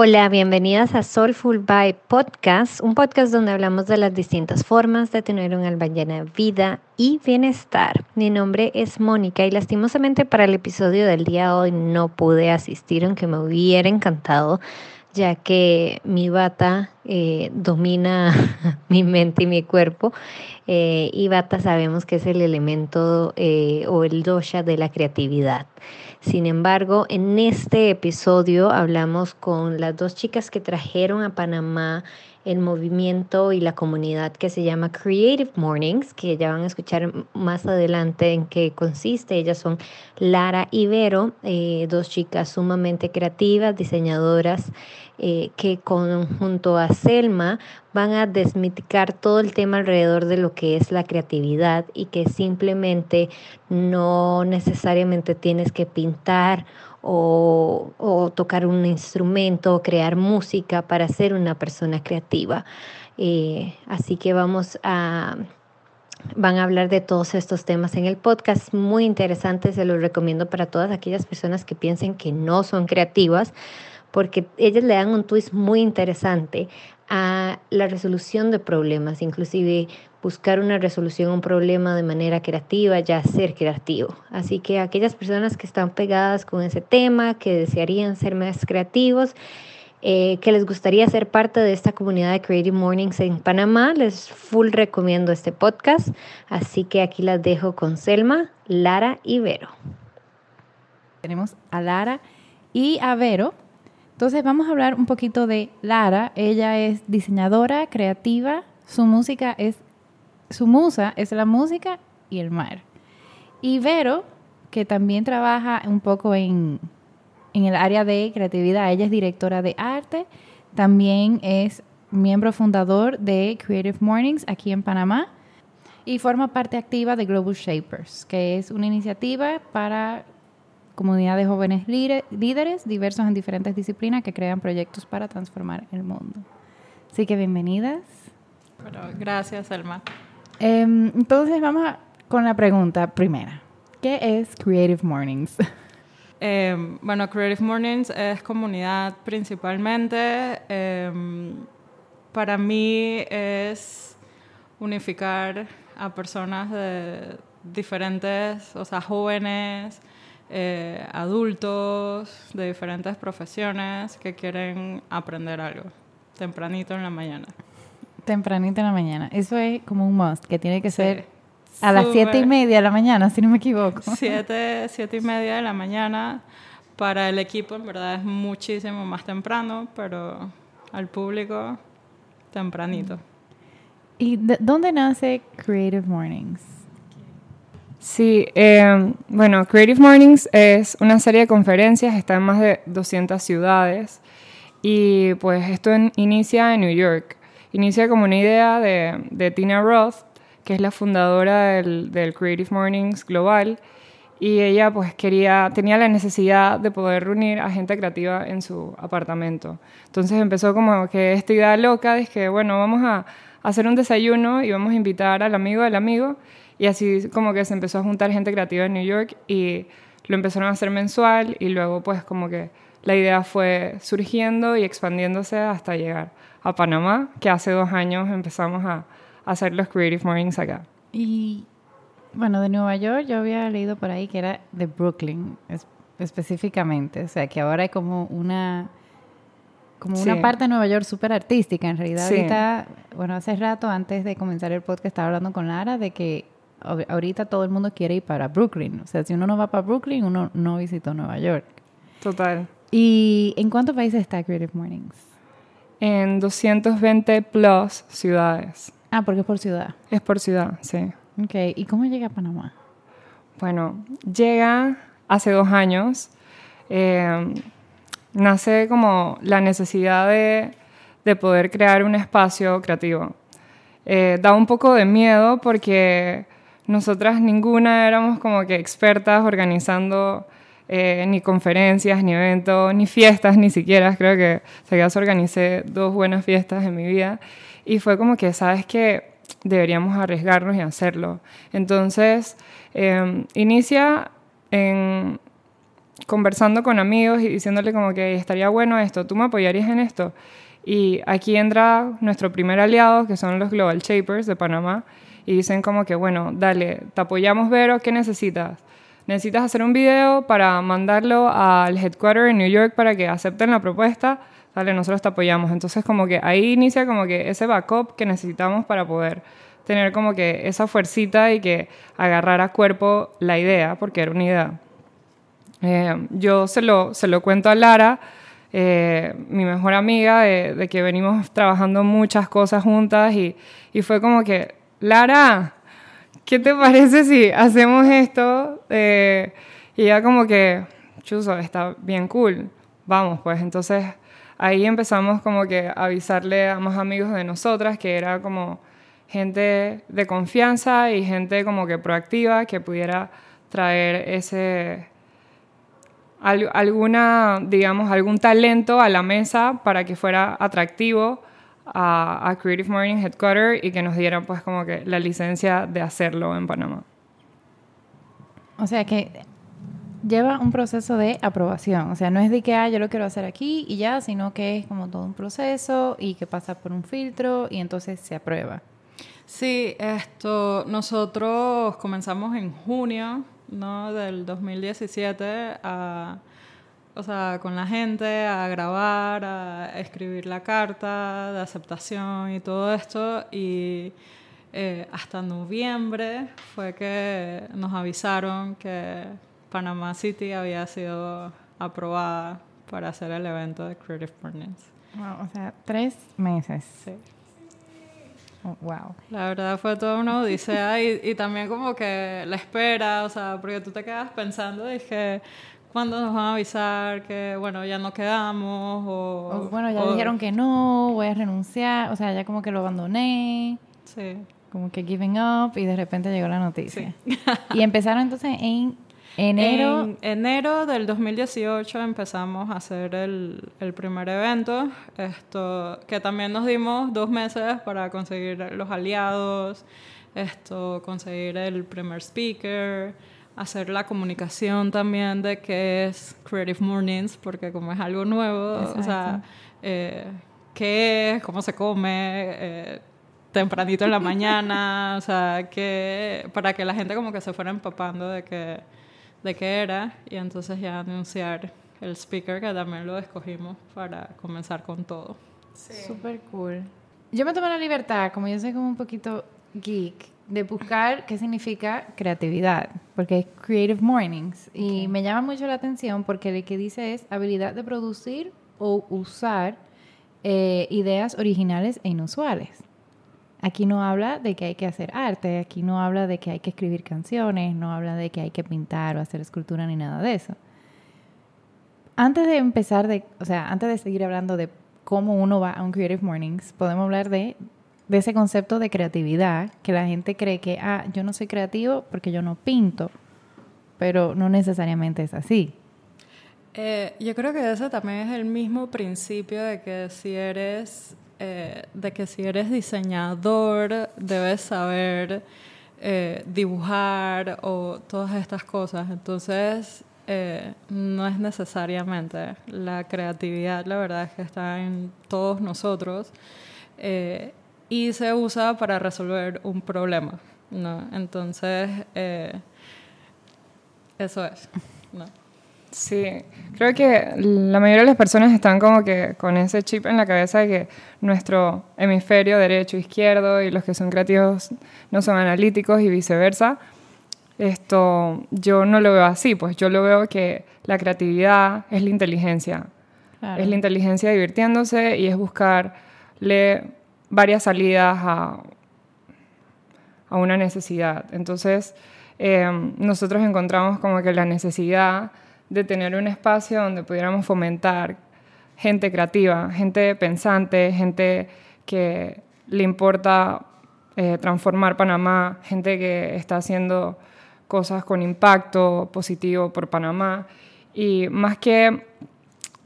Hola, bienvenidas a Soulful by Podcast, un podcast donde hablamos de las distintas formas de tener un alma llena vida y bienestar. Mi nombre es Mónica y lastimosamente para el episodio del día de hoy no pude asistir, aunque me hubiera encantado, ya que mi bata eh, domina mi mente y mi cuerpo. Eh, y bata sabemos que es el elemento eh, o el dosha de la creatividad. Sin embargo, en este episodio hablamos con las dos chicas que trajeron a Panamá el movimiento y la comunidad que se llama Creative Mornings, que ya van a escuchar más adelante en qué consiste. Ellas son Lara y Vero, eh, dos chicas sumamente creativas, diseñadoras, eh, que junto a Selma van a desmiticar todo el tema alrededor de lo que es la creatividad y que simplemente no necesariamente tienes que pintar o, tocar un instrumento o crear música para ser una persona creativa. Eh, así que vamos a van a hablar de todos estos temas en el podcast. Muy interesante, se los recomiendo para todas aquellas personas que piensen que no son creativas, porque ellas le dan un twist muy interesante a la resolución de problemas, inclusive buscar una resolución a un problema de manera creativa, ya ser creativo. Así que aquellas personas que están pegadas con ese tema, que desearían ser más creativos, eh, que les gustaría ser parte de esta comunidad de Creative Mornings en Panamá, les full recomiendo este podcast. Así que aquí las dejo con Selma, Lara y Vero. Tenemos a Lara y a Vero. Entonces vamos a hablar un poquito de Lara. Ella es diseñadora creativa. Su música es su musa es la música y el mar. Y Vero, que también trabaja un poco en, el área de creatividad, ella es directora de arte, también es miembro fundador de Creative Mornings aquí en Panamá y forma parte activa de Global Shapers, que es una iniciativa para comunidades de jóvenes líderes diversos en diferentes disciplinas que crean proyectos para transformar el mundo. Así que bienvenidas. gracias, Elma. Em, entonces vamos con la pregunta primera. ¿Qué es Creative Mornings? Em, bueno, Creative Mornings es comunidad principalmente. Em, para mí es unificar a personas de diferentes, o sea, jóvenes, eh, adultos, de diferentes profesiones que quieren aprender algo tempranito en la mañana. Tempranito en la mañana. Eso es como un must, que tiene que ser a las siete y media de la mañana, si no me equivoco. Siete, siete y media de la mañana. Para el equipo, en verdad, es muchísimo más temprano, pero al público, tempranito. ¿Y dónde nace Creative Mornings? Sí, em, bueno, Creative Mornings es una serie de conferencias, está en más de 200 ciudades y pues esto inicia en New York. Inicia como una idea de, Tina Roth, que es la fundadora del, Creative Mornings Global, y ella pues quería, tenía la necesidad de poder reunir a gente creativa en su apartamento. Entonces empezó como que esta idea loca de que, bueno, vamos a hacer un desayuno y vamos a invitar al amigo del amigo, y así como que se empezó a juntar gente creativa en New York y lo empezaron a hacer mensual y luego pues como que la idea fue surgiendo y expandiéndose hasta llegar a Panamá, que hace dos años empezamos a, hacer los Creative Mornings acá. Y bueno, de Nueva York yo había leído por ahí que era de Brooklyn específicamente, o sea que ahora hay como una como una parte de Nueva York súper artística. En realidad ahorita, bueno, hace rato antes de comenzar el podcast estaba hablando con Lara de que ahorita todo el mundo quiere ir para Brooklyn. O sea, si uno no va para Brooklyn, uno no visitó Nueva York. Total. ¿Y en cuántos países está Creative Mornings? en 220 plus ciudades. Ah, porque es por ciudad. Es por ciudad, sí. Ok, ¿y cómo llega a Panamá? Bueno, llega hace dos años. Eh, nace como la necesidad de, poder crear un espacio creativo. Eh, da un poco de miedo porque nosotras ninguna éramos como que expertas organizando eh, ni conferencias, ni eventos, ni fiestas, ni siquiera. Creo que se organicé dos buenas fiestas en mi vida y fue como que, sabes que deberíamos arriesgarnos y hacerlo. Entonces, em, inicia en, conversando con amigos y diciéndole como que estaría bueno esto, tú me apoyarías en esto. Y aquí entra nuestro primer aliado, que son los Global Shapers de Panamá, y dicen como que, bueno, dale, te apoyamos, Vero, ¿qué necesitas? ¿Necesitas hacer un video para mandarlo al headquarter en New York para que acepten la propuesta? Dale, nosotros te apoyamos. Entonces como que ahí inicia como que ese backup que necesitamos para poder tener como que esa fuercita y que agarrar a cuerpo la idea, porque era una idea. Eh, yo se lo, se lo cuento a Lara, eh, mi mejor amiga, de, que venimos trabajando muchas cosas juntas y, y, fue como que, Lara, ¿qué te parece si hacemos esto? Eh, y ya como que, chuzo, está bien cool, vamos pues, entonces ahí empezamos como que a avisarle a más amigos de nosotras que era como gente de confianza y gente como que proactiva que pudiera traer ese alguna digamos algún talento a la mesa para que fuera atractivo a, Creative Morning Headquarter y que nos dieran pues como que la licencia de hacerlo en Panamá. O sea que lleva un proceso de aprobación. O sea, no es de que, ah, yo lo quiero hacer aquí y ya, sino que es como todo un proceso y que pasa por un filtro y entonces se aprueba. Sí, esto, nosotros comenzamos en junio ¿no? del 2017 a, o sea, con la gente a grabar, a escribir la carta de aceptación y todo esto. Y eh, hasta noviembre fue que nos avisaron que Panama City había sido aprobada para hacer el evento de Creative Partners. o sea, tres meses. Sí. Oh, wow. La verdad fue todo una odisea y, y también como que la espera, o sea, porque tú te quedas pensando, dije, ¿cuándo nos van a avisar que, bueno, ya no quedamos? O, bueno, ya dijeron que no, voy a renunciar, o sea, ya como que lo abandoné. Sí. Como que giving up y de repente llegó la noticia. y empezaron entonces en Enero. En enero del 2018 empezamos a hacer el, el, primer evento, esto, que también nos dimos dos meses para conseguir los aliados, esto, conseguir el primer speaker, hacer la comunicación también de qué es Creative Mornings, porque como es algo nuevo, o sea, eh, qué es, cómo se come, eh, tempranito en la mañana, o sea, que, para que la gente como que se fuera empapando de que de qué era y entonces ya anunciar el speaker que también lo escogimos para comenzar con todo. Sí. Súper cool. Yo me tomé la libertad, como yo soy como un poquito geek, de buscar qué significa creatividad, porque es Creative Mornings. Y me llama mucho la atención porque lo que dice es habilidad de producir o usar eh, ideas originales e inusuales. Aquí no habla de que hay que hacer arte, aquí no habla de que hay que escribir canciones, no habla de que hay que pintar o hacer escultura ni nada de eso. Antes de empezar, de, o sea, antes de seguir hablando de cómo uno va a un Creative Mornings, podemos hablar de, de ese concepto de creatividad, que la gente cree que, ah, yo no soy creativo porque yo no pinto, pero no necesariamente es así. Eh, yo creo que ese también es el mismo principio de que si eres eh, de que si eres diseñador debes saber eh, dibujar o todas estas cosas. Entonces, no es necesariamente la creatividad, la verdad es que está en todos nosotros y se usa para resolver un problema. ¿no? Entonces, eso es. ¿no? Sí, creo que la mayoría de las personas están como que con ese chip en la cabeza de que nuestro hemisferio derecho e izquierdo y los que son creativos no son analíticos y viceversa. Esto yo no lo veo así, pues yo lo veo que la creatividad es la inteligencia. Es la inteligencia divirtiéndose y es buscarle varias salidas a, a una necesidad. Entonces, eh, nosotros encontramos como que la necesidad de tener un espacio donde pudiéramos fomentar gente creativa, gente pensante, gente que le importa eh, transformar Panamá, gente que está haciendo cosas con impacto positivo por Panamá. Y más que,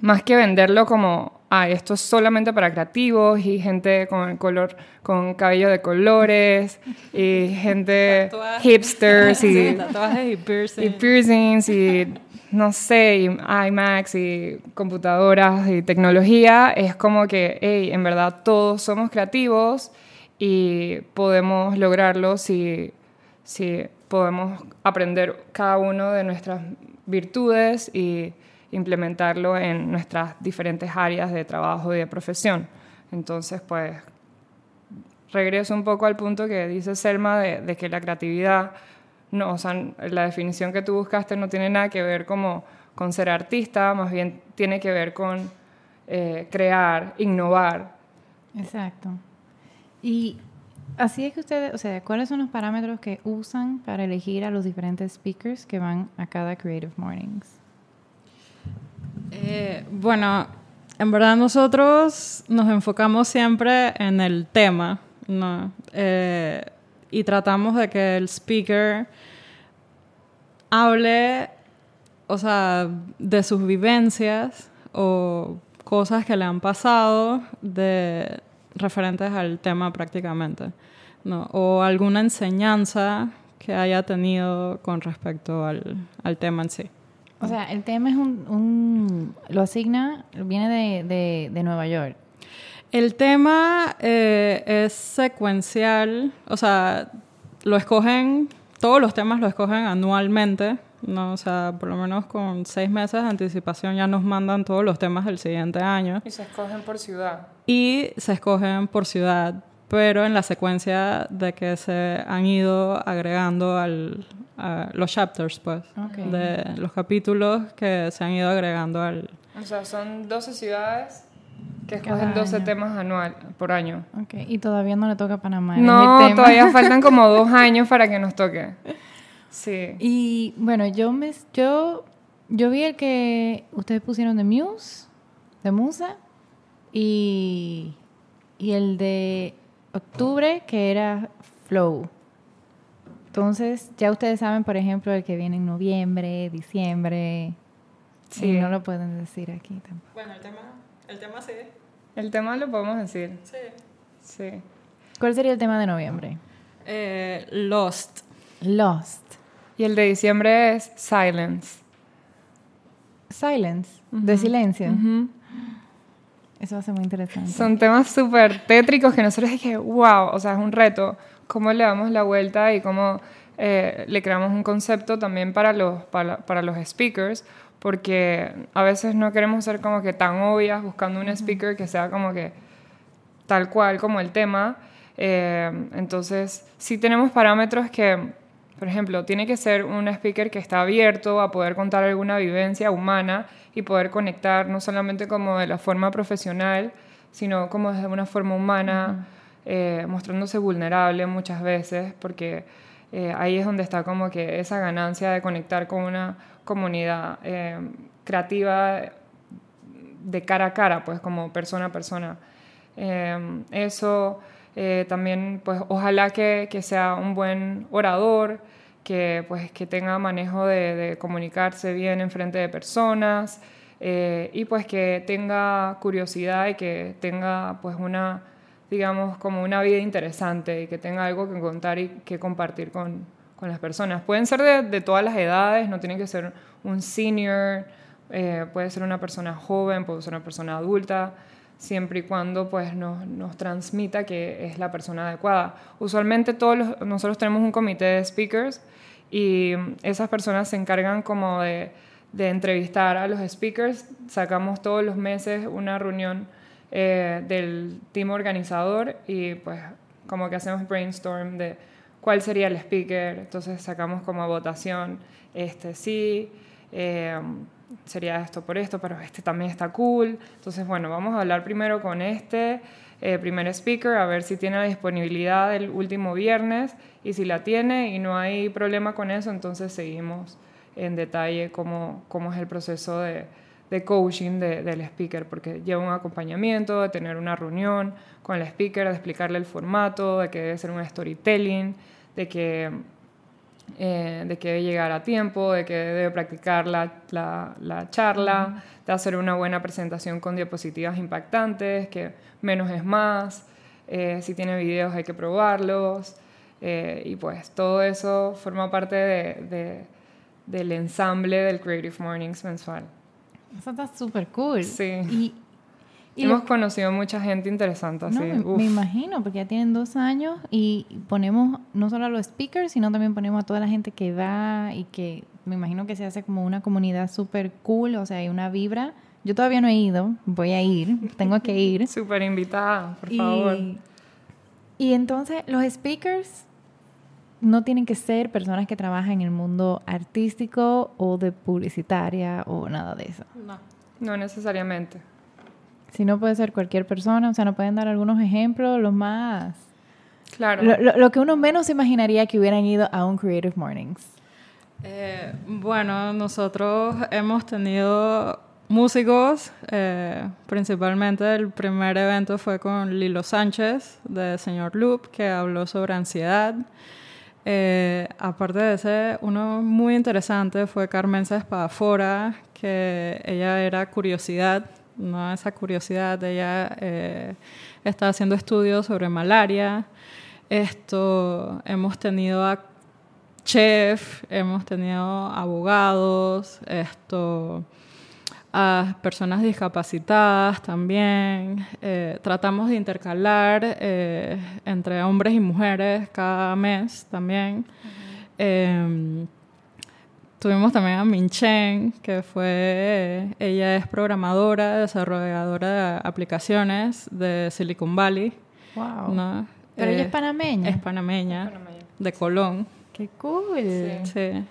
más que venderlo como, ah, esto es solamente para creativos y gente con color, con cabello de colores y gente hipsters y, y piercings. y piercings y no sé, iMacs y computadoras y tecnología, es como que, hey, en verdad todos somos creativos y podemos lograrlo si, si podemos aprender cada uno de nuestras virtudes y implementarlo en nuestras diferentes áreas de trabajo y de profesión. Entonces, pues, regreso un poco al punto que dice Selma de, que la creatividad no, o sea, la definición que tú buscaste no tiene nada que ver como con ser artista, más bien tiene que ver con eh, crear, innovar. Exacto. Y así es que ustedes, o sea, ¿cuáles son los parámetros que usan para elegir a los diferentes speakers que van a cada Creative Mornings? Eh, bueno, en verdad nosotros nos enfocamos siempre en el tema, ¿no? Eh, y tratamos de que el speaker hable, o sea, de sus vivencias o cosas que le han pasado de referentes al tema prácticamente, ¿no? O alguna enseñanza que haya tenido con respecto al, al tema en sí. O sea, el tema es un, un lo asigna, viene de, de, de Nueva York. El tema eh, es secuencial, o sea, lo escogen, todos los temas lo escogen anualmente, ¿no? O sea, por lo menos con seis meses de anticipación ya nos mandan todos los temas del siguiente año. Y se escogen por ciudad. Y se escogen por ciudad, pero en la secuencia de que se han ido agregando al, a los chapters, pues, de los capítulos que se han ido agregando al... O sea, son 12 ciudades que escogen 12 temas anual por año. Ok, y todavía no le toca a Panamá. No, todavía faltan como dos años para que nos toque. Sí. Y bueno, yo me, yo, yo vi el que ustedes pusieron de Muse, de Musa, y, y el de octubre que era Flow. Entonces, ya ustedes saben, por ejemplo, el que viene en noviembre, diciembre. Sí. Y no lo pueden decir aquí tampoco. Bueno, el tema el tema sí. El tema lo podemos decir. Sí. Sí. ¿Cuál sería el tema de noviembre? Eh, Lost. Lost. Y el de diciembre es Silence. Silence. De silencio. Eso va a ser muy interesante. Son temas súper tétricos que nosotros dije, wow, o sea, es un reto. Cómo le damos la vuelta y cómo eh, le creamos un concepto también para los, para, para los speakers, porque a veces no queremos ser como que tan obvias buscando un speaker que sea como que tal cual como el tema. Eh, entonces, sí tenemos parámetros que, por ejemplo, tiene que ser un speaker que está abierto a poder contar alguna vivencia humana y poder conectar no solamente como de la forma profesional, sino como de una forma humana, eh, mostrándose vulnerable muchas veces, porque eh, ahí es donde está como que esa ganancia de conectar con una comunidad eh, creativa de cara a cara, pues como persona a persona. Eh, eso eh, también, pues ojalá que, que, sea un buen orador, que, pues, que tenga manejo de, comunicarse bien en frente de personas y pues que tenga curiosidad y que tenga pues una, digamos, como una vida interesante y que tenga algo que contar y que compartir con, con las personas. Pueden ser de, todas las edades, no tiene que ser un senior, eh, puede ser una persona joven, puede ser una persona adulta, siempre y cuando pues, nos, nos transmita que es la persona adecuada. Usualmente todos los, nosotros tenemos un comité de speakers y esas personas se encargan como de, de entrevistar a los speakers. Sacamos todos los meses una reunión eh, del team organizador y pues como que hacemos brainstorm de cuál sería el speaker, entonces sacamos como votación, este sí, eh, sería esto por esto, pero este también está cool, entonces bueno, vamos a hablar primero con este eh, primer speaker, a ver si tiene la disponibilidad el último viernes, y si la tiene y no hay problema con eso, entonces seguimos en detalle cómo, cómo es el proceso de, de coaching de, del speaker, porque lleva un acompañamiento, de tener una reunión con el speaker, de explicarle el formato, de que debe ser un storytelling, de que, eh, de que debe llegar a tiempo, de que debe practicar la, la, charla, de hacer una buena presentación con diapositivas impactantes, que menos es más, eh, si tiene videos hay que probarlos, eh, y pues todo eso forma parte de, del ensamble del Creative Mornings mensual. Eso está súper cool. Sí. Y, y Hemos lo- conocido mucha gente interesante así. no, me, imagino, porque ya tienen dos años y ponemos no solo a los speakers, sino también ponemos a toda la gente que va y que me imagino que se hace como una comunidad súper cool, o sea, hay una vibra. Yo todavía no he ido, voy a ir, tengo que ir. Súper invitada, por y, favor. y entonces los speakers no tienen que ser personas que trabajan en el mundo artístico o de publicitaria o nada de eso. No. No necesariamente. Si no puede ser cualquier persona, o sea, nos pueden dar algunos ejemplos, los más... Claro. Lo, lo- lo que uno menos imaginaría que hubieran ido a un Creative Mornings. Eh, bueno, nosotros hemos tenido músicos, eh, principalmente el primer evento fue con Lilo Sánchez de Señor Loop, que habló sobre ansiedad. Eh, aparte de ese, uno muy interesante fue Carmenza Espadafora, que ella era curiosidad, no esa curiosidad, ella eh, está haciendo estudios sobre malaria. Esto, hemos tenido a chef, hemos tenido abogados, esto, a personas discapacitadas también. Eh, tratamos de intercalar eh, entre hombres y mujeres cada mes también. Eh, tuvimos también a Min Chen, que fue, ella es programadora, desarrolladora de aplicaciones de Silicon Valley. Wow. ¿no? Pero ella Eh, es panameña. Es panameña, de Colón. Qué cool. Sí.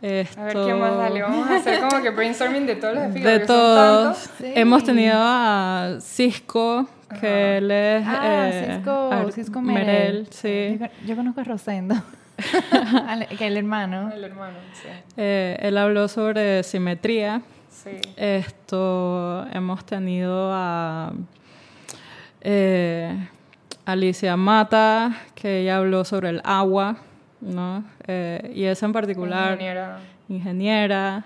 Esto, A ver, ¿qué más? Dale, vamos a hacer como que brainstorming de todos los speakers. De todos. tantos. Sí. Hemos tenido a Cisco, que él es... Ah, eh, Cisco, Cisco Merel, Merel. sí. Yo, yo conozco a Rosendo, que el hermano. El hermano, sí. Eh, él habló sobre simetría. Sí. Esto, hemos tenido a eh, Alicia Mata, que ella habló sobre el agua, ¿no? Eh, y esa en particular, Ingeniera. ingeniera.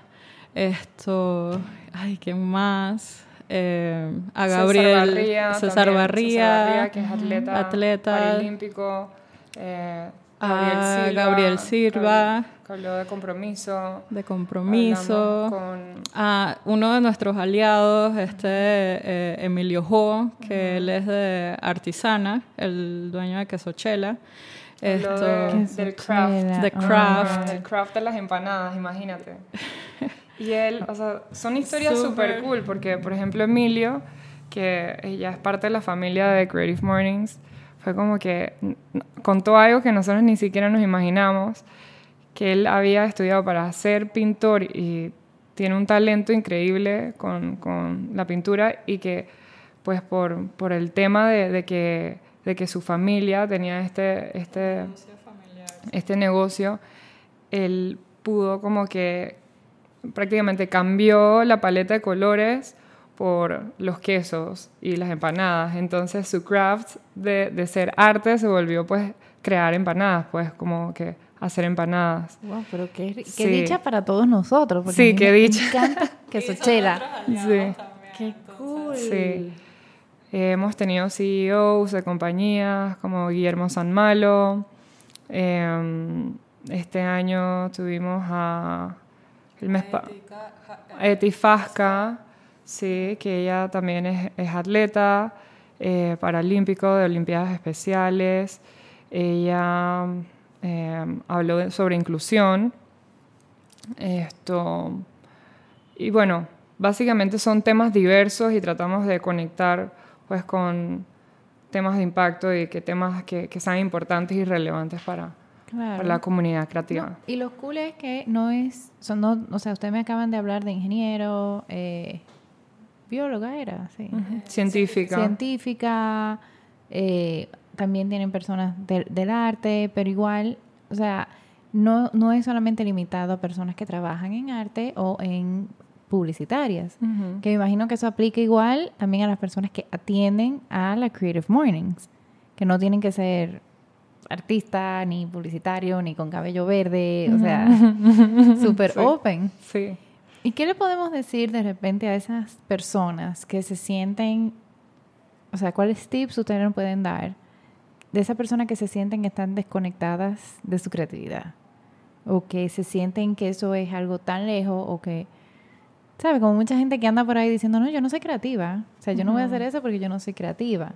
Esto, ay, ¿quién más? Eh, a César Gabriel Barría, César. Barría, César Barría, que es atleta, atleta. paralímpico. Eh, Gabriel Silva. Gabriel Silva. Que habló de compromiso. de compromiso. Con a uno de nuestros aliados, este eh, Emilio Jo, que él es de Artisana, el dueño de Quesochela. Esto, de- del craft. The craft. Ajá, el craft de las empanadas, imagínate. Y él, o sea, son historias Súper. súper cool porque, por ejemplo, Emilio, que ella es parte de la familia de Creative Mornings, fue como que contó algo que nosotros ni siquiera nos imaginamos, que él había estudiado para ser pintor y tiene un talento increíble con, con la pintura y que, pues, por, por el tema de, de que, de que su familia tenía este, este, este negocio, él pudo como que prácticamente cambió la paleta de colores por los quesos y las empanadas. Entonces su craft de, de ser arte se volvió pues crear empanadas, pues como que hacer empanadas. Wow, pero qué, qué Sí. dicha para todos nosotros. porque Sí, qué me dicha. encanta que Sochela. Sí. Qué cool. Sí. Eh, hemos tenido CEOs de compañías como Guillermo Sanmalo. Eh, este año tuvimos a el mes pa- Eti Fasca, sí, que ella también es, es atleta eh, paralímpico de Olimpiadas Especiales. Ella eh, habló de- sobre inclusión. Esto, y bueno, básicamente son temas diversos y tratamos de conectar pues con temas de impacto y que temas que, que sean importantes y relevantes para, Claro. para la comunidad creativa. No, y lo cool es que no es, son no, o sea, ustedes me acaban de hablar de ingeniero, eh, bióloga era, sí. Científica. Científica, eh, también tienen personas del- del arte, pero igual, o sea, no, no es solamente limitado a personas que trabajan en arte o en publicitarias. Que me imagino que eso aplica igual también a las personas que atienden a la Creative Mornings, que no tienen que ser artista, ni publicitario, ni con cabello verde, o sea, súper Sí. open. Sí. ¿Y qué le podemos decir de repente a esas personas que se sienten, o sea, cuáles tips ustedes nos pueden dar de esas personas que se sienten que están desconectadas de su creatividad? o que se sienten que eso es algo tan lejos o que, ¿sabes? Como mucha gente que anda por ahí diciendo, no, yo no soy creativa. O sea, yo no voy a hacer eso porque yo no soy creativa.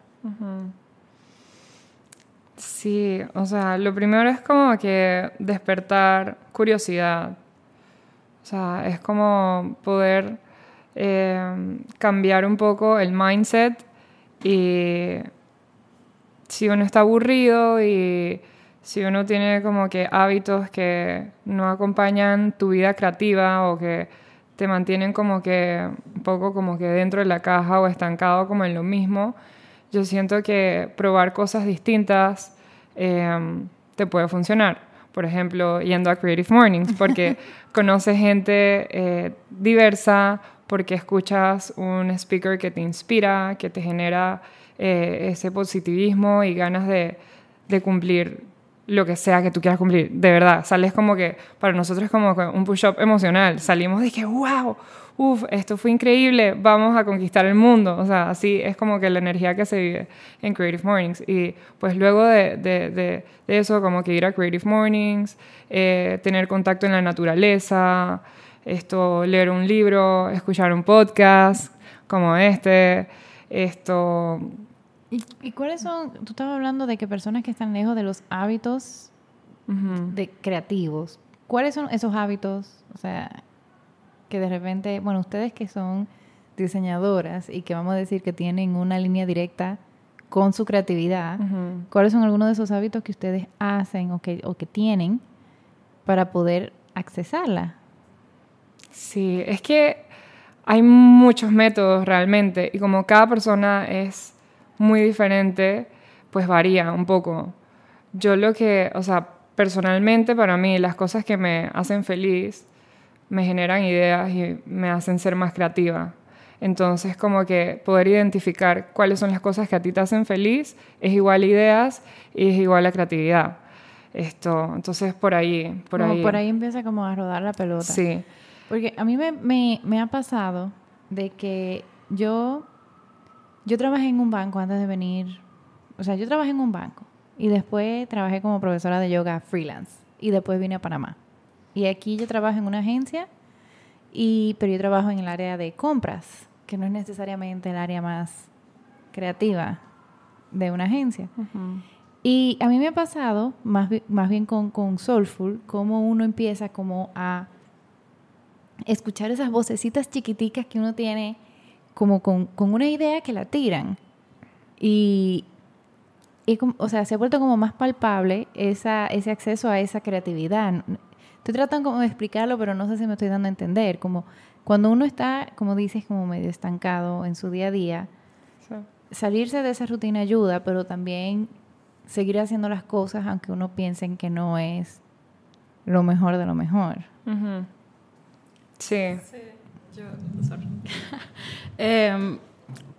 Sí, o sea, lo primero es como que despertar curiosidad. O sea, es como poder eh, cambiar un poco el mindset y si uno está aburrido y si uno tiene como que hábitos que no acompañan tu vida creativa o que te mantienen como que un poco como que dentro de la caja o estancado como en lo mismo, yo siento que probar cosas distintas em, te puede funcionar. Por ejemplo, yendo a Creative Mornings, porque conoces gente eh, diversa, porque escuchas un speaker que te inspira, que te genera eh, ese positivismo y ganas de, de cumplir lo que sea que tú quieras cumplir, de verdad, sales como que, para nosotros es como un push-up emocional, salimos de que, wow, uff, esto fue increíble, vamos a conquistar el mundo, o sea, así es como que la energía que se vive en Creative Mornings. Y pues luego de, de, eso, como que ir a Creative Mornings, eh, tener contacto en la naturaleza, esto, leer un libro, escuchar un podcast como este, esto ¿Y, cuáles son? Tú estabas hablando de que personas que están lejos de los hábitos de creativos. ¿Cuáles son esos hábitos? O sea, que de repente, bueno, ustedes que son diseñadoras y que vamos a decir que tienen una línea directa con su creatividad, ¿cuáles son algunos de esos hábitos que ustedes hacen o que, o que tienen para poder accesarla? Sí, es que hay muchos métodos realmente y como cada persona es muy diferente, pues varía un poco. Yo lo que, o sea, personalmente para mí las cosas que me hacen feliz me generan ideas y me hacen ser más creativa. Entonces, como que poder identificar cuáles son las cosas que a ti te hacen feliz es igual a ideas y es igual a creatividad. Esto, entonces por ahí, por ahí. Por ahí empieza como a rodar la pelota. Sí. Porque a mí me, me, me ha pasado de que yo yo trabajé en un banco antes de venir, o sea, yo trabajé en un banco y después trabajé como profesora de yoga freelance y después vine a Panamá. Y aquí yo trabajo en una agencia, y, pero yo trabajo en el área de compras, que no es necesariamente el área más creativa de una agencia. Y a mí me ha pasado, más, más bien con, con Soulful, cómo uno empieza como a escuchar esas vocecitas chiquiticas que uno tiene como con, una idea que la tiran. Y, o sea, se ha vuelto como más palpable esa, ese acceso a esa creatividad. Estoy tratando como de explicarlo, pero no sé si me estoy dando a entender. Como cuando uno está, como dices, como medio estancado en su día a día, salirse de esa rutina ayuda, pero también seguir haciendo las cosas aunque uno piense que no es lo mejor de lo mejor. Sí. sí. Yo, Em,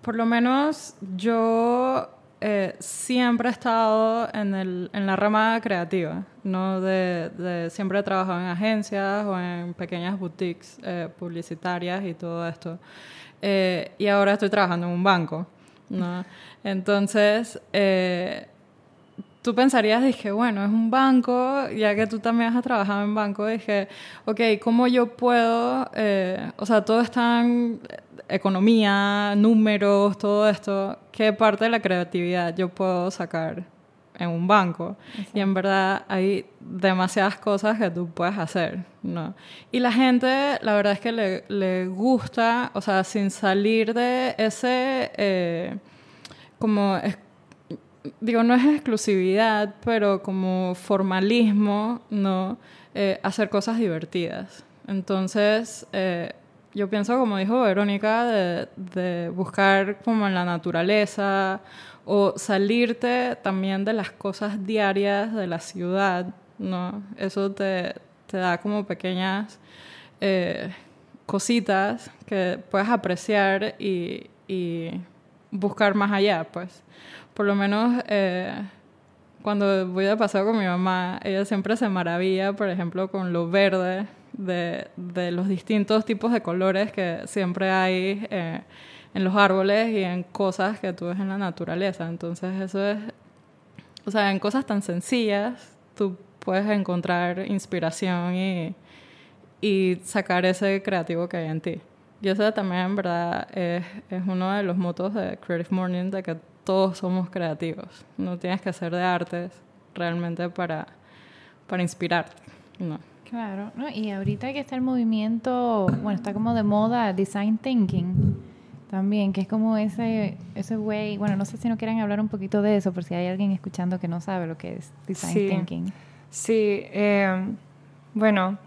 por lo menos yo eh, siempre he estado en, el, en, la rama creativa, ¿no? De, siempre he trabajado en agencias o en pequeñas boutiques eh, publicitarias y todo esto. Eh, y ahora estoy trabajando en un banco, ¿no? Entonces, tú pensarías, dije, bueno, es un banco, ya que tú también has trabajado en banco, dije, ok, ¿cómo yo puedo, o sea, todo está en economía, números, todo esto, ¿qué parte de la creatividad yo puedo sacar en un banco? Y en verdad hay demasiadas cosas que tú puedes hacer, ¿no? Y la gente, la verdad es que le, le gusta, o sea, sin salir de ese, eh, como, digo, no es exclusividad, pero como formalismo, ¿no? Eh, hacer cosas divertidas. Entonces, eh, yo pienso, como dijo Verónica, de, buscar como en la naturaleza o salirte también de las cosas diarias de la ciudad, ¿no? Eso te, te da como pequeñas eh, cositas que puedes apreciar y, y, buscar más allá, pues. Por lo menos eh, cuando voy de paseo con mi mamá, ella siempre se maravilla, por ejemplo, con lo verde de, de, los distintos tipos de colores que siempre hay eh, en los árboles y en cosas que tú ves en la naturaleza. Entonces eso es, o sea, en cosas tan sencillas tú puedes encontrar inspiración y, y sacar ese creativo que hay en ti. Y eso también, en verdad, es, es uno de los motos de Creative Morning, de que todos somos creativos. No tienes que ser de artes realmente para, para inspirarte. No. Claro, ¿no? y ahorita que está el movimiento, bueno, está como de moda design thinking también, que es como ese ese way, bueno, no sé si no quieren hablar un poquito de eso, por si hay alguien escuchando que no sabe lo que es design thinking. Sí, eh, bueno,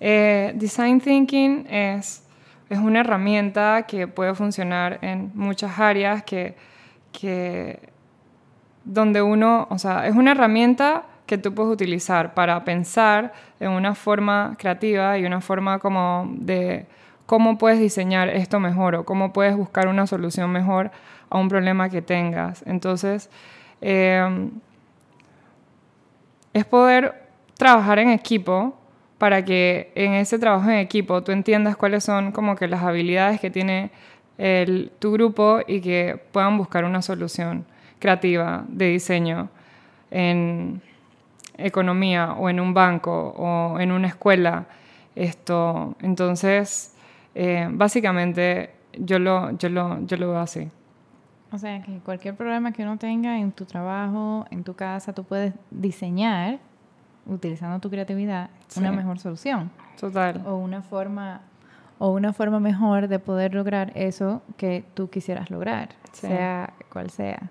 eh, design thinking es, es una herramienta que puede funcionar en muchas áreas que, que donde uno, o sea, es una herramienta que tú puedes utilizar para pensar en una forma creativa y una forma como de cómo puedes diseñar esto mejor o cómo puedes buscar una solución mejor a un problema que tengas. Entonces, em, es poder trabajar en equipo para que en ese trabajo en equipo tú entiendas cuáles son como que las habilidades que tiene el, tu grupo y que puedan buscar una solución creativa de diseño en, economía o en un banco o en una escuela. Esto, entonces, eh, básicamente yo lo, yo, lo, yo lo veo así. O sea, que cualquier problema que uno tenga en tu trabajo, en tu casa, tú puedes diseñar, utilizando tu creatividad, una mejor solución. Total. O una forma o una forma mejor de poder lograr eso que tú quisieras lograr, sea cual sea.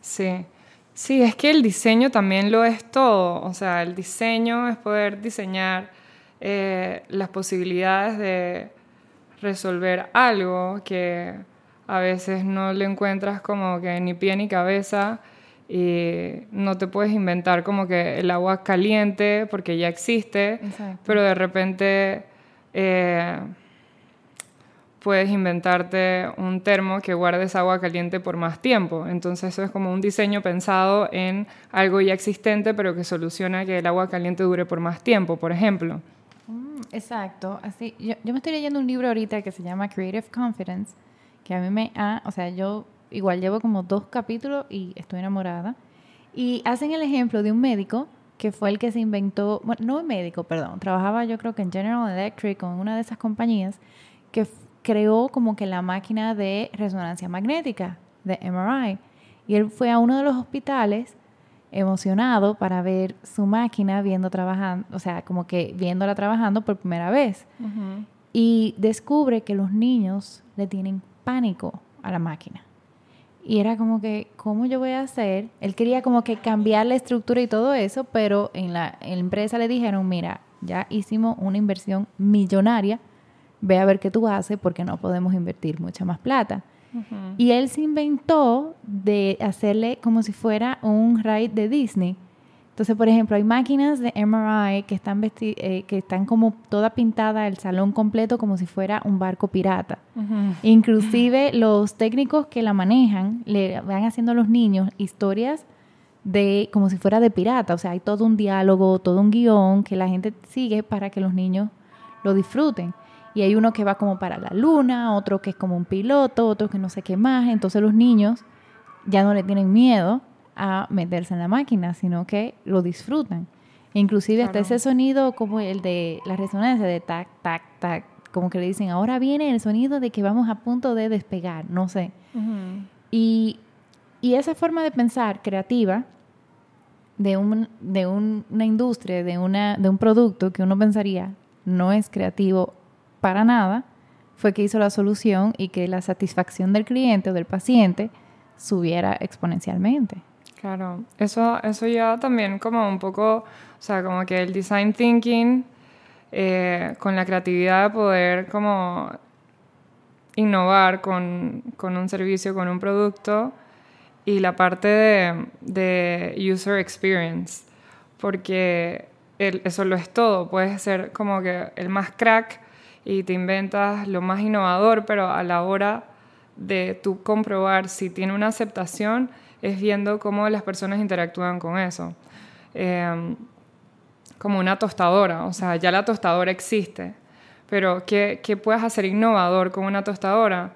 Sí. Sí, es que el diseño también lo es todo. O sea, el diseño es poder diseñar eh, las posibilidades de resolver algo que a veces no le encuentras como que ni pie ni cabeza y no te puedes inventar como que el agua caliente porque ya existe, pero de repente... Eh, puedes inventarte un termo que guardes agua caliente por más tiempo. Entonces eso es como un diseño pensado en algo ya existente, pero que soluciona que el agua caliente dure por más tiempo, por ejemplo. Mm, exacto. Así, yo, yo, me estoy leyendo un libro ahorita que se llama Creative Confidence, que a mí me ha, o sea, yo igual llevo como dos capítulos y estoy enamorada. Y hacen el ejemplo de un médico que fue el que se inventó, bueno, no médico, perdón, trabajaba yo creo que en General Electric o en una de esas compañías, que creó como que la máquina de resonancia magnética, de MRI. Y él fue a uno de los hospitales emocionado para ver su máquina viendo trabajando, o sea, como que viéndola trabajando por primera vez. Y descubre que los niños le tienen pánico a la máquina. Y era como que, ¿cómo yo voy a hacer? Él quería como que cambiar la estructura y todo eso, pero en la, en la empresa le dijeron, mira, ya hicimos una inversión millonaria ve a ver qué tú haces porque no podemos invertir mucha más plata. Y él se inventó de hacerle como si fuera un ride de Disney. Entonces, por ejemplo, hay máquinas de MRI que están, eh, que están como toda pintada el salón completo como si fuera un barco pirata. Inclusive los técnicos que la manejan le van haciendo a los niños historias de como si fuera de pirata. O sea, hay todo un diálogo, todo un guion que la gente sigue para que los niños lo disfruten y hay uno que va como para la luna, otro que es como un piloto, otro que no sé qué más. Entonces los niños ya no le tienen miedo a meterse en la máquina, sino que lo disfrutan. inclusive hasta ese sonido como el de la resonancia de tac, tac, tac, como que le dicen, ahora viene el sonido de que vamos a punto de despegar, no sé. y, y, esa forma de pensar creativa de, un, de una industria, de, una, de un producto que uno pensaría no es creativo para nada, fue que hizo la solución y que la satisfacción del cliente o del paciente subiera exponencialmente. Claro, eso, eso ya también como un poco, o sea, como que el design thinking eh, con la creatividad de poder como innovar con, con, un servicio, con un producto y la parte de, de user experience, porque eso lo es todo, puedes ser como que el más crack y te inventas lo más innovador, pero a la hora de tú comprobar si tiene una aceptación es viendo cómo las personas interactúan con eso. Em, como una tostadora, o sea, ya la tostadora existe, pero ¿qué, ¿qué, puedes hacer innovador con una tostadora?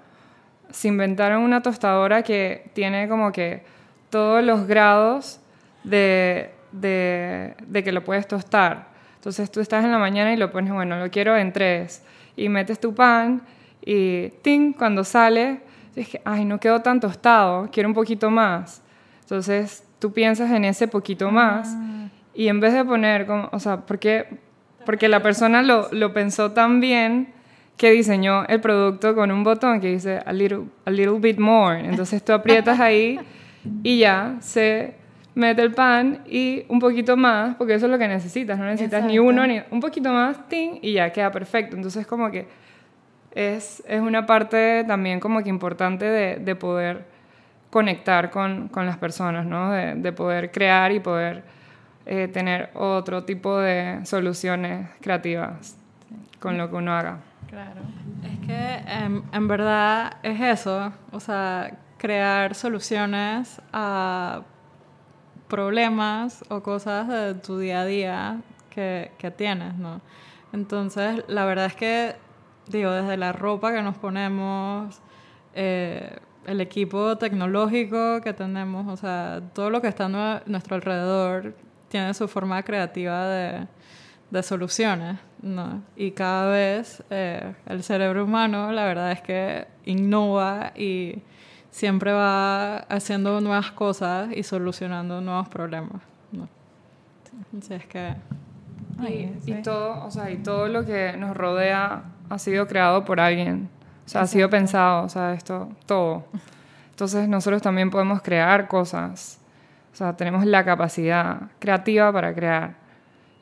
Se inventaron una tostadora que tiene como que todos los grados de, de, de que lo puedes tostar. Entonces tú estás en la mañana y lo pones, bueno, lo quiero en tres. Y metes tu pan y ¡ting! Cuando sale, es que, ay, no quedó tan tostado, quiero un poquito más. Entonces tú piensas en ese poquito más Ah. y en vez de poner, como, o sea, porque, porque la persona lo, lo pensó tan bien que diseñó el producto con un botón que dice a little, a little bit more. Entonces tú aprietas ahí y ya se mete el pan y un poquito más, porque eso es lo que necesitas, no necesitas ni uno ni un poquito más, ting, y ya queda perfecto. Entonces como que es, es una parte también como que importante de, de poder conectar con, con las personas, ¿no? De, de poder crear y poder eh, tener otro tipo de soluciones creativas con lo que uno haga. Claro. Es que em, en verdad es eso, o sea, crear soluciones a problemas o cosas de tu día a día que, que tienes, ¿no? Entonces, la verdad es que, digo, desde la ropa que nos ponemos, eh, el equipo tecnológico que tenemos, o sea, todo lo que está a nue- nuestro alrededor tiene su forma creativa de, de soluciones, ¿no? Y cada vez eh, el cerebro humano, la verdad es que innova y siempre va haciendo nuevas cosas y solucionando nuevos problemas, ¿no? Así es que... Ay, Y, todo, o sea, y todo lo que nos rodea ha sido creado por alguien. O sea, ha sido pensado, o sea, esto, todo. Entonces nosotros también podemos crear cosas. O sea, tenemos la capacidad creativa para crear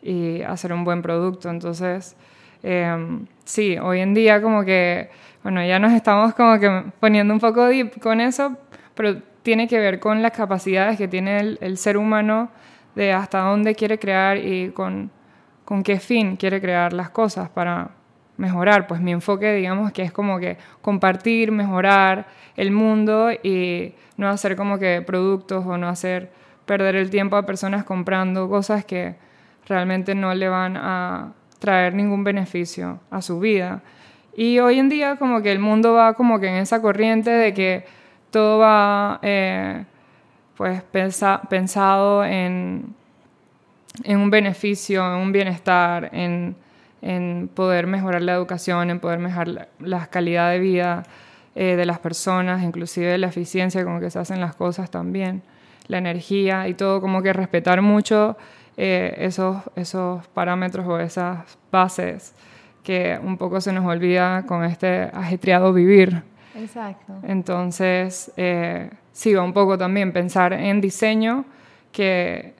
y hacer un buen producto. Entonces, eh, sí, hoy en día como que, bueno, ya nos estamos como que poniendo un poco deep con eso, pero tiene que ver con las capacidades que tiene el, el ser humano de hasta dónde quiere crear y con, con qué fin quiere crear las cosas para mejorar. Pues mi enfoque, digamos, que es como que compartir, mejorar el mundo y no hacer como que productos o no hacer perder el tiempo a personas comprando cosas que realmente no le van a traer ningún beneficio a su vida. Y hoy en día como que el mundo va como que en esa corriente de que todo va eh, pues pensa- pensado en, en un beneficio, en un bienestar, en, en poder mejorar la educación, en poder mejorar la, la calidad de vida eh, de las personas, inclusive la eficiencia con que se hacen las cosas también, la energía y todo, como que respetar mucho eh, esos, esos parámetros o esas bases que un poco se nos olvida con este ajetreado vivir. Exacto. Entonces, eh, sí, va un poco también pensar en diseño que,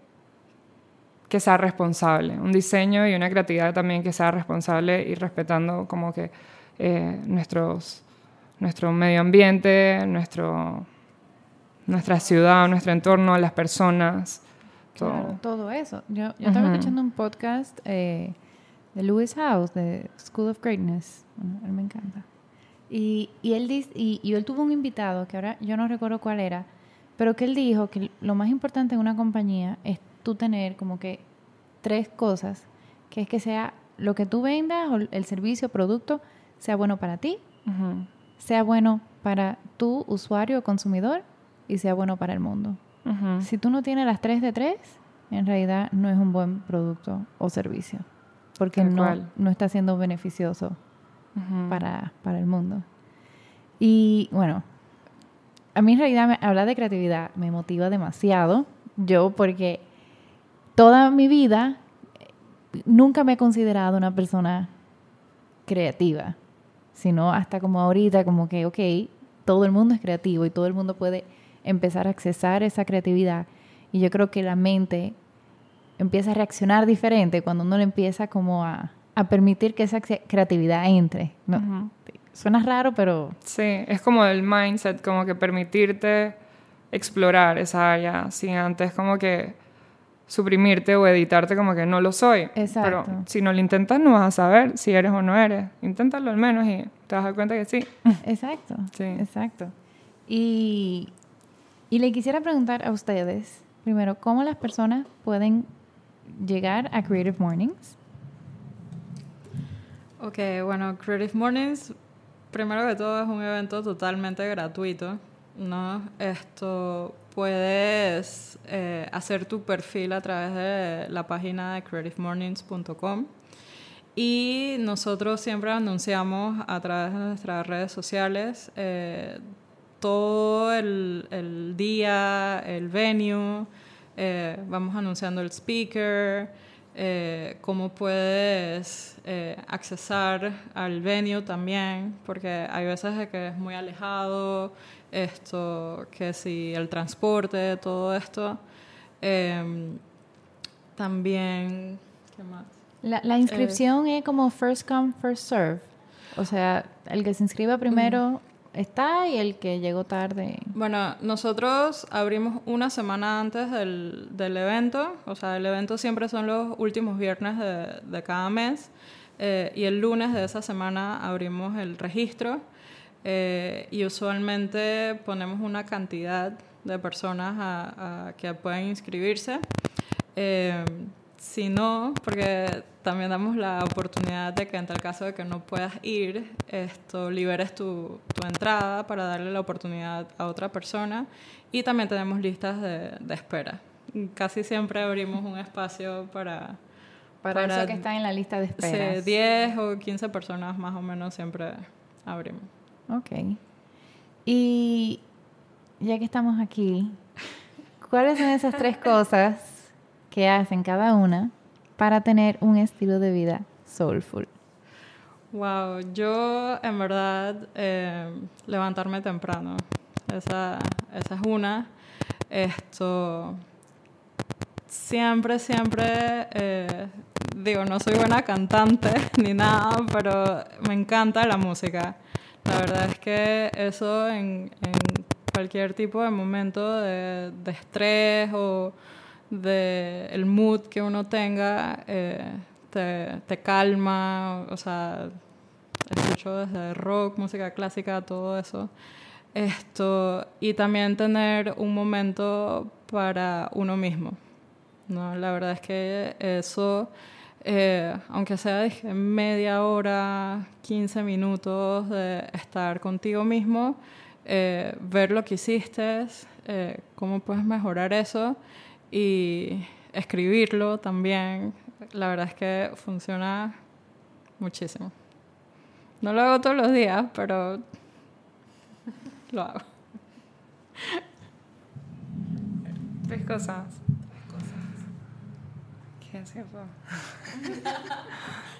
que sea responsable, un diseño y una creatividad también que sea responsable y respetando como que eh, nuestros, nuestro medio ambiente, nuestro, nuestra ciudad, nuestro entorno, las personas, todo. Claro, todo eso. Yo, yo estaba escuchando un podcast eh, de Lewis House, de School of Greatness. Bueno, él me encanta. Y, y él dice, y, y él tuvo un invitado, que ahora yo no recuerdo cuál era, pero que él dijo que lo más importante en una compañía es tú tener como que tres cosas, que es que sea lo que tú vendas o el servicio o producto sea bueno para ti, sea bueno para tu usuario o consumidor y sea bueno para el mundo. Ujú. Si tú no tienes las tres de tres, en realidad no es un buen producto o servicio, porque no, no está siendo beneficioso Ujú. para, para el mundo. Y bueno, a mí en realidad me- hablar de creatividad me motiva demasiado, yo porque toda mi vida eh, nunca me he considerado una persona creativa, sino hasta como ahorita, como que, ok, todo el mundo es creativo y todo el mundo puede empezar a accesar esa creatividad. Y yo creo que la mente empieza a reaccionar diferente cuando uno le empieza como a, a permitir que esa cre- creatividad entre. ¿no? Ujú. Suena raro, pero Sí, es como el mindset, como que permitirte explorar esa área sin antes como que suprimirte o editarte como que no lo soy. Exacto. Pero si no lo intentas no vas a saber si eres o no eres. Inténtalo al menos y te vas a dar cuenta que sí. exacto, Sí. exacto. Y, y le quisiera preguntar a ustedes, primero, ¿cómo las personas pueden llegar a Creative Mornings? Ok, bueno, Creative Mornings, primero que todo, es un evento totalmente gratuito ¿no? Esto puedes eh, hacer tu perfil a través de la página de creativemornings.com y nosotros siempre anunciamos a través de nuestras redes sociales eh, todo el, el, día, el venue, eh, vamos anunciando el speaker, eh, cómo puedes eh, accesar al venue también, porque hay veces de que es muy alejado, esto, que si el transporte, todo esto. Em, también, ¿qué más? La, la inscripción es como first come, first serve. O sea, el que se inscriba primero está y el que llegó tarde. Bueno, nosotros abrimos una semana antes del, del evento, o sea, el evento siempre son los últimos viernes de, de cada mes eh, y el lunes de esa semana abrimos el registro eh, y usualmente ponemos una cantidad de personas a, que pueden inscribirse. Eh, si no, porque también damos la oportunidad de que en tal caso de que no puedas ir, esto liberes tu, tu entrada para darle la oportunidad a otra persona. Y también tenemos listas de, de espera. Casi siempre abrimos un espacio para... Para, eso que está en la lista de espera. Sí, 10 o 15 personas más o menos siempre abrimos. Ok. Y ya que estamos aquí, ¿cuáles son esas tres cosas que hacen cada una para tener un estilo de vida soulful? Wow, yo en verdad eh, levantarme temprano, esa, esa es una. Esto, siempre, siempre, eh, digo, no soy buena cantante ni nada, pero me encanta la música. La verdad es que eso en, en cualquier tipo de momento de, de estrés o el mood que uno tenga, eh, te, te, calma, o sea, escucho desde rock, música clásica, todo eso. Esto, y también tener un momento para uno mismo. ¿no? La verdad es que eso, eh, aunque sea dije, media hora, 15 minutos de estar contigo mismo, eh, ver lo que hiciste, cómo puedes mejorar eso y escribirlo también, la verdad es que funciona muchísimo. No lo hago todos los días, pero lo hago. Tres cosas.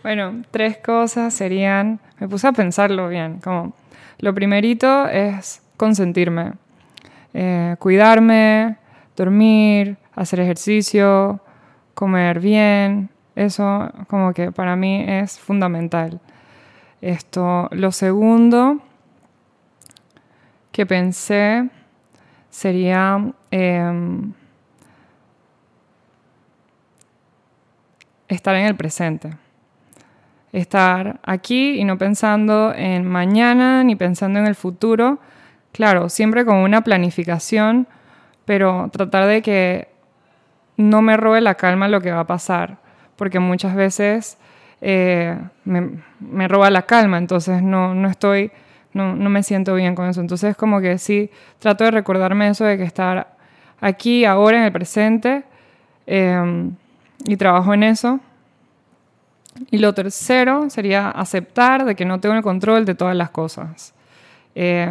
Bueno, tres cosas serían, me puse a pensarlo bien, como lo primerito es consentirme, eh, cuidarme, dormir, hacer ejercicio, comer bien, eso como que para mí es fundamental. Esto, lo segundo que pensé sería eh, estar en el presente. Estar aquí y no pensando en mañana ni pensando en el futuro. Claro, siempre con una planificación, pero tratar de que no me robe la calma lo que va a pasar, porque muchas veces eh, me, roba la calma, entonces no, no estoy, no, no, me siento bien con eso. Entonces como que sí, trato de recordarme eso de que estar aquí, ahora, en el presente, eh, y trabajo en eso. Y lo tercero sería aceptar de que no tengo el control de todas las cosas. Eh,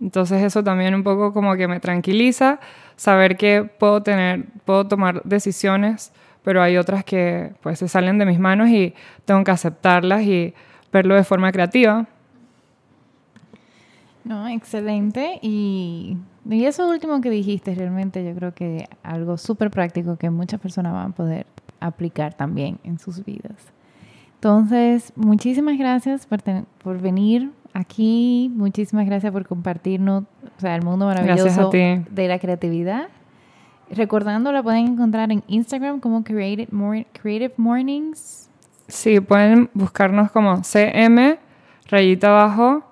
entonces eso también un poco como que me tranquiliza saber que puedo tener, puedo tomar decisiones, pero hay otras que pues se salen de mis manos y tengo que aceptarlas y verlo de forma creativa. No, excelente. Y, y eso último que dijiste, realmente yo creo que algo súper práctico que muchas personas van a poder aplicar también en sus vidas. Entonces, muchísimas gracias por, por venir aquí. Muchísimas gracias por compartirnos o sea, el mundo maravilloso de la creatividad. Recordando, la pueden encontrar en Instagram como Creative, Creative Mornings. Sí, pueden buscarnos como CM, rayita abajo,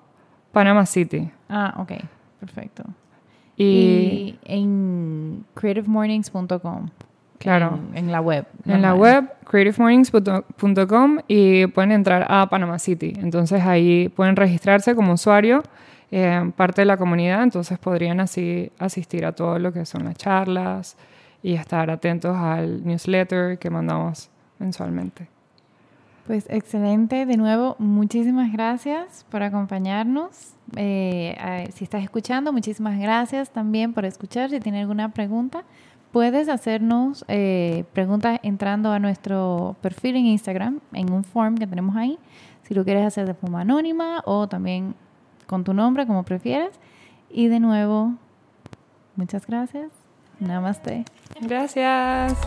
Panama City. Ah, ok, perfecto. Y, y en creativemornings.com. Claro. En, la web. En la web, creativemornings.com y pueden entrar a Panama City. Entonces ahí pueden registrarse como usuario eh, parte de la comunidad, entonces podrían así asistir a todo lo que son las charlas y estar atentos al newsletter que mandamos mensualmente. Pues excelente, de nuevo, muchísimas gracias por acompañarnos. Eh, si estás escuchando, muchísimas gracias también por escuchar. Si tienes alguna pregunta, puedes hacernos eh, preguntas entrando a nuestro perfil en Instagram, en un form que tenemos ahí. Si lo quieres hacer de forma anónima o también con tu nombre, como prefieras. Y de nuevo, muchas gracias. Namaste. Gracias.